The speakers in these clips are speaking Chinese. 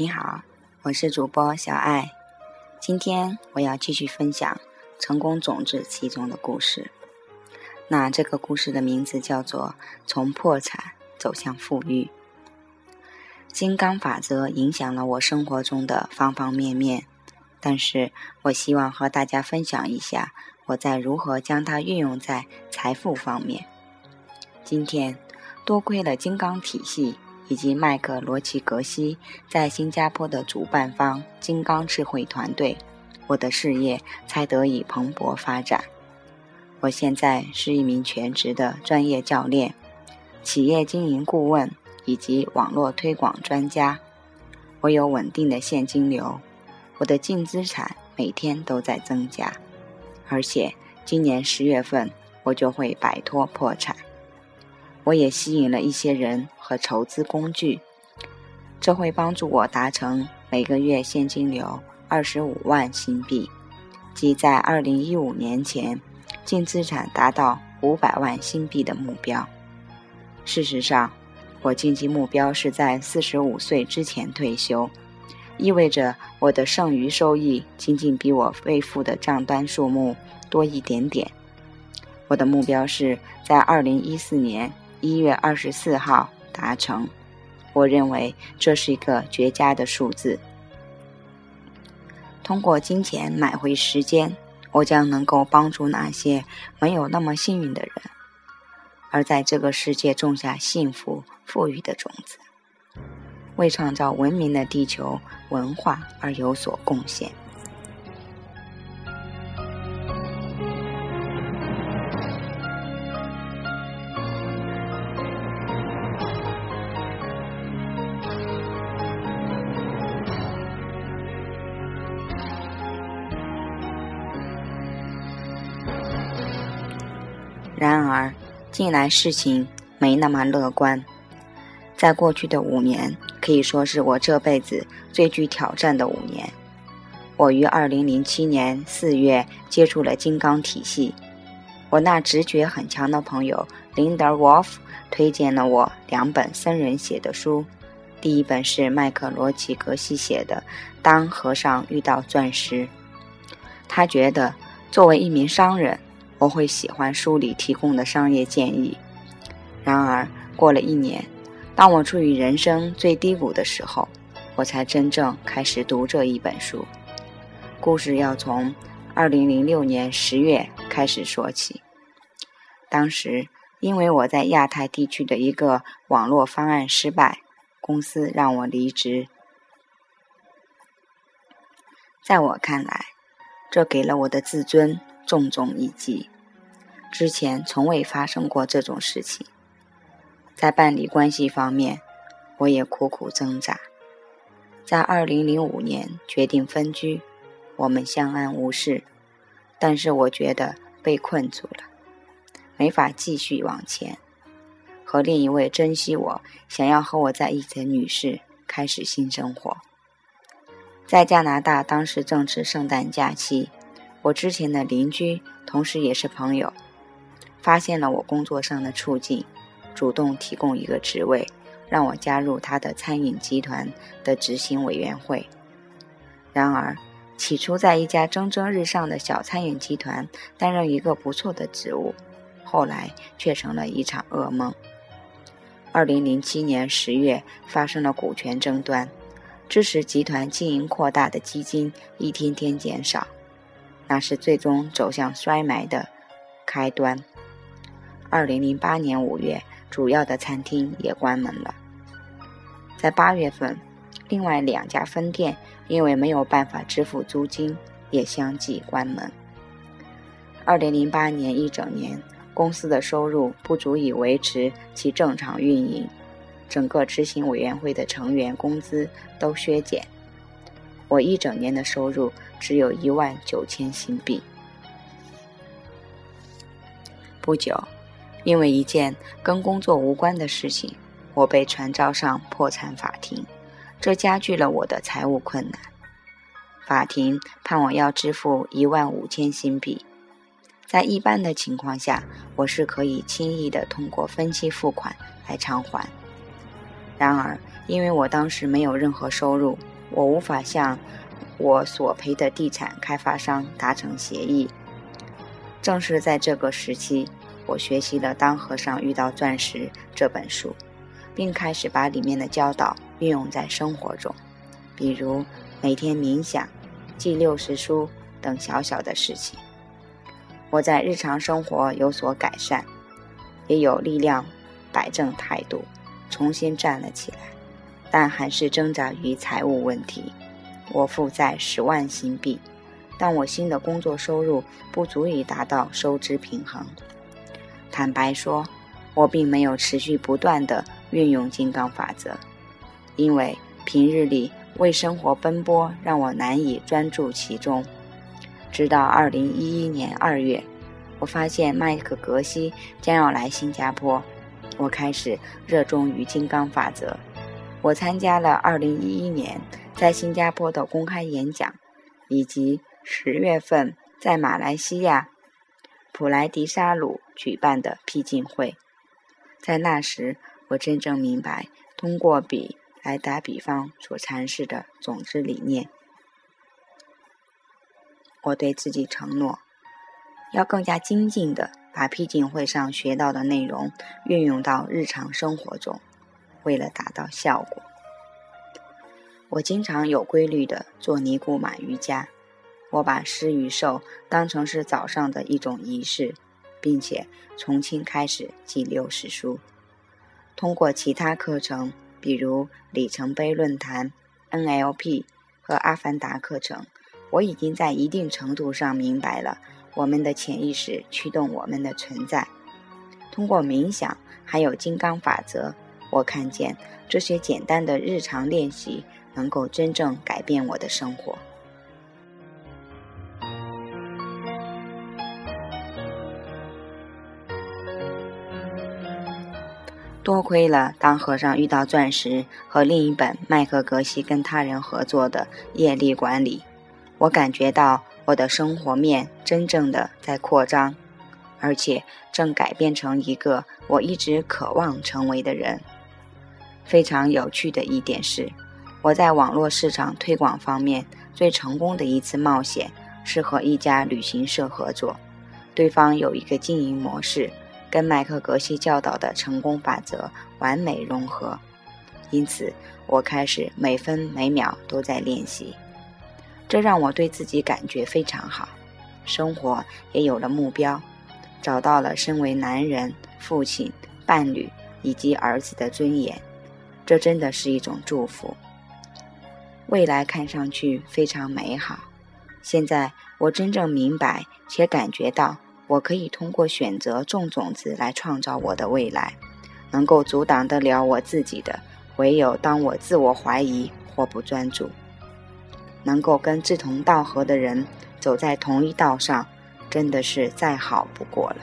你好，我是主播小爱。今天我要继续分享《成功种子》其中的故事。那这个故事的名字叫做《从破产走向富裕》。金刚法则影响了我生活中的方方面面，但是我希望和大家分享一下我在如何将它运用在财富方面。今天多亏了金刚体系。以及麦克罗奇格西在新加坡的主办方金刚智慧团队，我的事业才得以蓬勃发展。我现在是一名全职的专业教练、企业经营顾问以及网络推广专家。我有稳定的现金流，我的净资产每天都在增加，而且今年十月份我就会摆脱破产。我也吸引了一些人和筹资工具，这会帮助我达成每个月现金流二十五万新币，即在二零一五年前净资产达到五百万新币的目标。事实上，我经济目标是在四十五岁之前退休，意味着我的剩余收益仅仅比我未付的账单数目多一点点。我的目标是在二零一四年。一月二十四号达成，我认为这是一个绝佳的数字。通过金钱买回时间，我将能够帮助那些没有那么幸运的人，而在这个世界种下幸福富裕的种子，为创造文明的地球文化而有所贡献。然而，近来事情没那么乐观。在过去的五年，可以说是我这辈子最具挑战的五年。我于二零零七年四月接触了金刚体系。我那直觉很强的朋友林德沃夫推荐了我两本僧人写的书。第一本是麦克罗奇格西写的《当和尚遇到钻石》。他觉得，作为一名商人。我会喜欢书里提供的商业建议。然而，过了一年，当我处于人生最低谷的时候，我才真正开始读这一本书。故事要从2006年10月开始说起。当时，因为我在亚太地区的一个网络方案失败，公司让我离职。在我看来，这给了我的自尊。重重一击，之前从未发生过这种事情。在办理关系方面，我也苦苦挣扎。在二零零五年决定分居，我们相安无事，但是我觉得被困住了，没法继续往前。和另一位珍惜我、想要和我在一起的女士开始新生活。在加拿大，当时正值圣诞假期。我之前的邻居，同时也是朋友，发现了我工作上的处境，主动提供一个职位，让我加入他的餐饮集团的执行委员会。然而，起初在一家蒸蒸日上的小餐饮集团担任一个不错的职务，后来却成了一场噩梦。二零零七年十月，发生了股权争端，支持集团经营扩大的基金一天天减少。那是最终走向衰埋的开端。二零零八年五月，主要的餐厅也关门了。在八月份，另外两家分店因为没有办法支付租金，也相继关门。二零零八年一整年，公司的收入不足以维持其正常运营，整个执行委员会的成员工资都削减。我一整年的收入只有一万九千新币。不久，因为一件跟工作无关的事情，我被传召上破产法庭，这加剧了我的财务困难。法庭判我要支付一万五千新币。在一般的情况下，我是可以轻易的通过分期付款来偿还。然而，因为我当时没有任何收入，我无法向我索赔的地产开发商达成协议。正是在这个时期，我学习了《当和尚遇到钻石》这本书，并开始把里面的教导运用在生活中，比如每天冥想、记六十书等小小的事情。我在日常生活有所改善，也有力量摆正态度，重新站了起来，但还是挣扎于财务问题。我负债十万新币，但我新的工作收入不足以达到收支平衡。坦白说，我并没有持续不断地运用金刚法则，因为平日里为生活奔波，让我难以专注其中。直到二零一一年二月，我发现麦克格西将要来新加坡，我开始热衷于金刚法则。我参加了二零一一年在新加坡的公开演讲，以及十月份在马来西亚普莱迪沙鲁举办的僻静会。在那时，我真正明白通过比来打比方所阐释的种子理念。我对自己承诺，要更加精进地把僻静会上学到的内容运用到日常生活中。为了达到效果，我经常有规律的做尼古马瑜伽。我把施与受当成是早上的一种仪式，并且重新开始记六十书。通过其他课程，比如里程碑论坛、NLP 和阿凡达课程。我已经在一定程度上明白了，我们的潜意识驱动我们的存在。通过冥想，还有金刚法则，我看见这些简单的日常练习能够真正改变我的生活。多亏了当和尚遇到钻石和另一本麦克格西跟他人合作的业力管理。我感觉到我的生活面真正的在扩张，而且正改变成一个我一直渴望成为的人。非常有趣的一点是，我在网络市场推广方面最成功的一次冒险是和一家旅行社合作，对方有一个经营模式跟麦克格西教导的成功法则完美融合，因此我开始每分每秒都在练习。这让我对自己感觉非常好，生活也有了目标，找到了身为男人、父亲、伴侣以及儿子的尊严，这真的是一种祝福。未来看上去非常美好。现在我真正明白且感觉到，我可以通过选择种种子来创造我的未来。能够阻挡得了我自己的，唯有当我自我怀疑或不专注。能够跟志同道合的人走在同一道上，真的是再好不过了。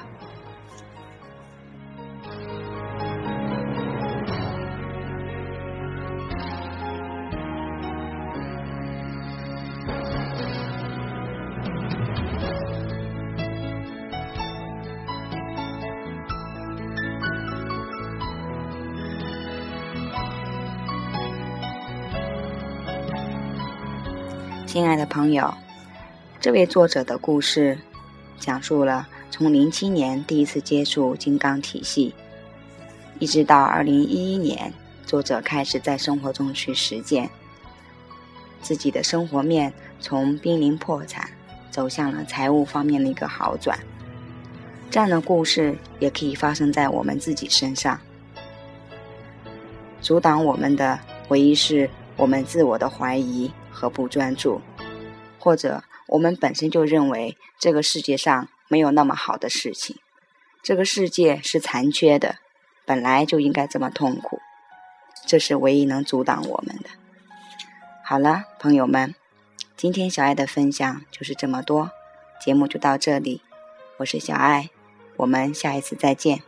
亲爱的朋友，这位作者的故事讲述了从零七年第一次接触金刚体系，一直到二零一一年，作者开始在生活中去实践自己的生活面，从濒临破产走向了财务方面的一个好转。这样的故事也可以发生在我们自己身上。阻挡我们的唯一是我们自我的怀疑。和不专注，或者我们本身就认为这个世界上没有那么好的事情，这个世界是残缺的，本来就应该这么痛苦，这是唯一能阻挡我们的。好了，朋友们，今天小爱的分享就是这么多，节目就到这里，我是小爱，我们下一次再见。